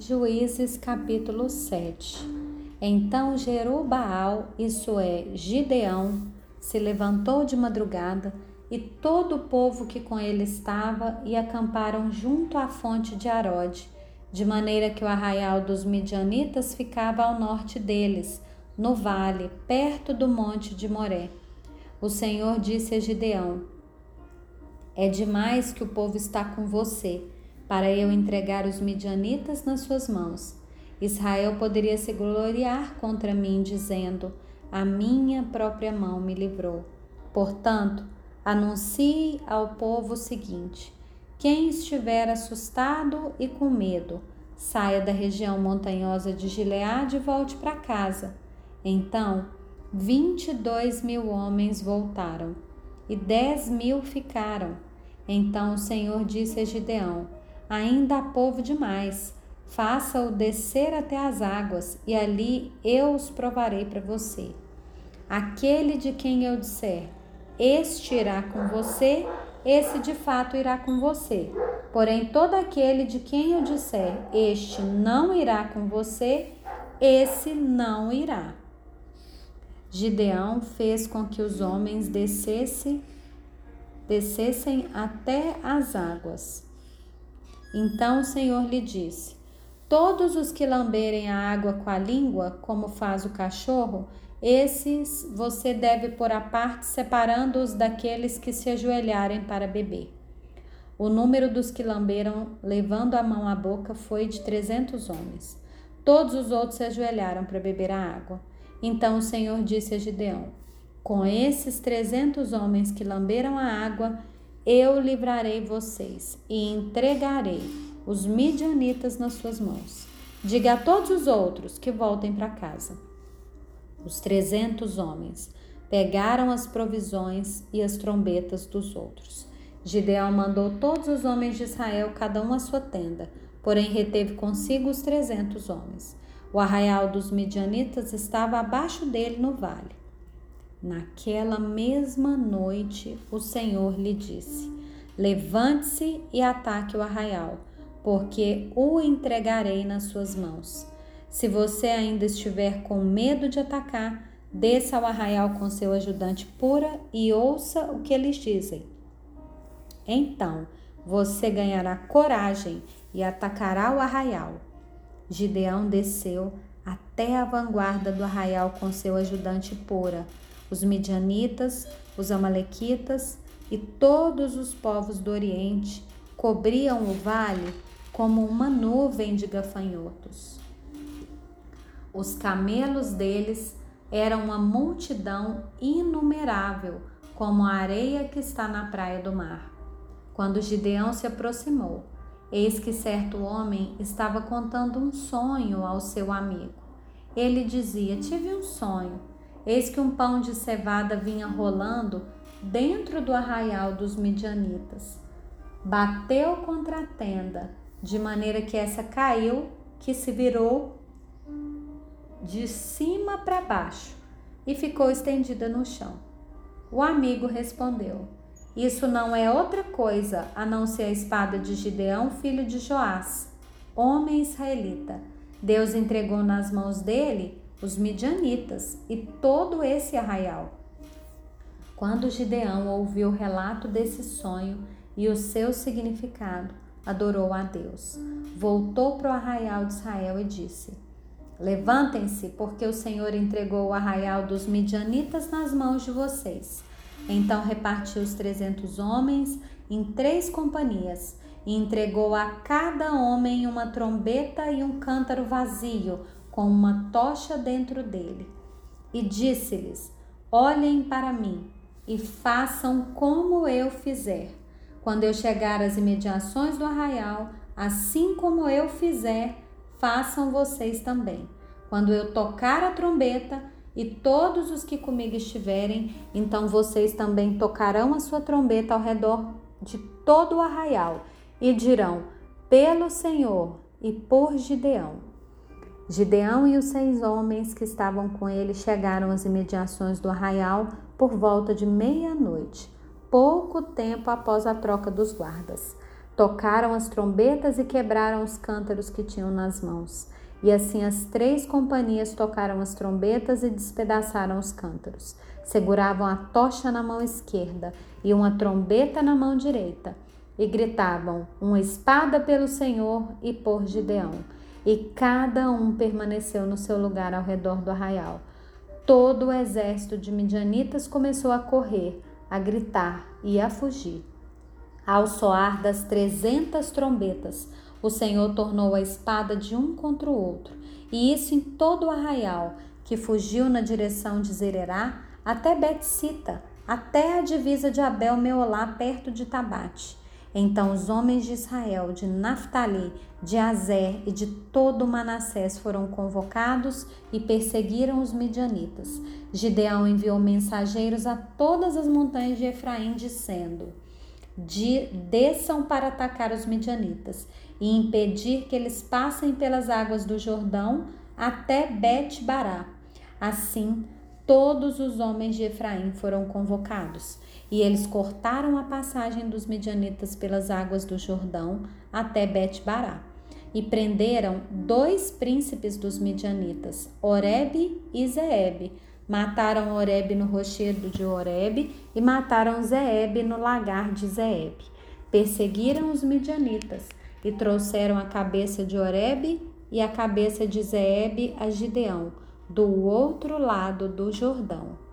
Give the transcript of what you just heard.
Juízes capítulo 7 Então Jerubaal, isso é, Gideão, se levantou de madrugada e todo o povo que com ele estava e acamparam junto à fonte de Arode, de maneira que o arraial dos midianitas ficava ao norte deles, no vale, perto do monte de Moré. O Senhor disse a Gideão: É demais que o povo está com você para eu entregar os midianitas nas suas mãos. Israel poderia se gloriar contra mim, dizendo: A minha própria mão me livrou. Portanto, anuncie ao povo o seguinte: quem estiver assustado e com medo, saia da região montanhosa de Gileade e volte para casa. Então, vinte e dois mil homens voltaram e dez mil ficaram. Então o Senhor disse a Gideão: ainda há povo demais. Faça-o descer até as águas, e ali eu os provarei para você. Aquele de quem eu disser, este irá com você, esse de fato irá com você. Porém, todo aquele de quem eu disser, este não irá com você, esse não irá. Gideão fez com que os homens descessem, descessem até as águas. Então o Senhor lhe disse: Todos os que lamberem a água com a língua, como faz o cachorro, esses você deve pôr à parte, separando-os daqueles que se ajoelharem para beber. O número dos que lamberam, levando a mão à boca, foi de trezentos homens. Todos os outros se ajoelharam para beber a água. Então o Senhor disse a Gideão: Com esses trezentos homens que lamberam a água, eu livrarei vocês e entregarei os midianitas nas suas mãos. Diga a todos os outros que voltem para casa. Os trezentos homens pegaram as provisões e as trombetas dos outros. Gideão mandou todos os homens de Israel, cada um à sua tenda, porém reteve consigo os trezentos homens. O arraial dos midianitas estava abaixo dele no vale. Naquela mesma noite, o Senhor lhe disse: Levante-se e ataque o arraial, porque o entregarei nas suas mãos. Se você ainda estiver com medo de atacar, desça ao arraial com seu ajudante pura e ouça o que eles dizem. Então você ganhará coragem e atacará o arraial. Gideão desceu até a vanguarda do arraial com seu ajudante pura os midianitas, os amalequitas e todos os povos do Oriente cobriam o vale como uma nuvem de gafanhotos. Os camelos deles eram uma multidão inumerável, como a areia que está na praia do mar. Quando Gideão se aproximou, eis que certo homem estava contando um sonho ao seu amigo. Ele dizia: Tive um sonho Eis que um pão de cevada vinha rolando dentro do arraial dos midianitas. Bateu contra a tenda, de maneira que essa caiu, que se virou de cima para baixo e ficou estendida no chão. O amigo respondeu: Isso não é outra coisa a não ser a espada de Gideão, filho de Joás, homem israelita. Deus entregou nas mãos dele os midianitas e todo esse arraial. Quando Gideão ouviu o relato desse sonho e o seu significado, adorou a Deus. Voltou para o arraial de Israel e disse: Levantem-se, porque o Senhor entregou o arraial dos midianitas nas mãos de vocês. Então repartiu os trezentos homens em três companhias e entregou a cada homem uma trombeta e um cântaro vazio, com uma tocha dentro dele. E disse-lhes: Olhem para mim e façam como eu fizer. Quando eu chegar às imediações do arraial, assim como eu fizer, façam vocês também. Quando eu tocar a trombeta, e todos os que comigo estiverem, então vocês também tocarão a sua trombeta ao redor de todo o arraial e dirão: Pelo Senhor e por Gideão. Gideão e os seis homens que estavam com ele chegaram às imediações do arraial por volta de meia-noite, pouco tempo após a troca dos guardas. tocaram as trombetas e quebraram os cântaros que tinham nas mãos. E assim as três companhias tocaram as trombetas e despedaçaram os cântaros. Seguravam a tocha na mão esquerda e uma trombeta na mão direita. E gritavam: Uma espada pelo Senhor e por Gideão. E cada um permaneceu no seu lugar ao redor do arraial. Todo o exército de midianitas começou a correr, a gritar e a fugir. Ao soar das trezentas trombetas, o Senhor tornou a espada de um contra o outro, e isso em todo o arraial, que fugiu na direção de Zererá até Betsita, até a divisa de Abel Meolá, perto de Tabate. Então os homens de Israel, de Naphtali, de Azer e de todo Manassés foram convocados e perseguiram os midianitas. Gideão enviou mensageiros a todas as montanhas de Efraim, dizendo: de, desçam para atacar os midianitas e impedir que eles passem pelas águas do Jordão até Bet-Bará. Assim, todos os homens de Efraim foram convocados, e eles cortaram a passagem dos midianitas pelas águas do Jordão até Bet-Bará. E prenderam dois príncipes dos midianitas, Oreb e Zeeb, Mataram Oreb no rochedo de Oreb e mataram Zeeb no lagar de Zeeb. Perseguiram os midianitas e trouxeram a cabeça de Oreb e a cabeça de Zeeb a Gideão, do outro lado do Jordão.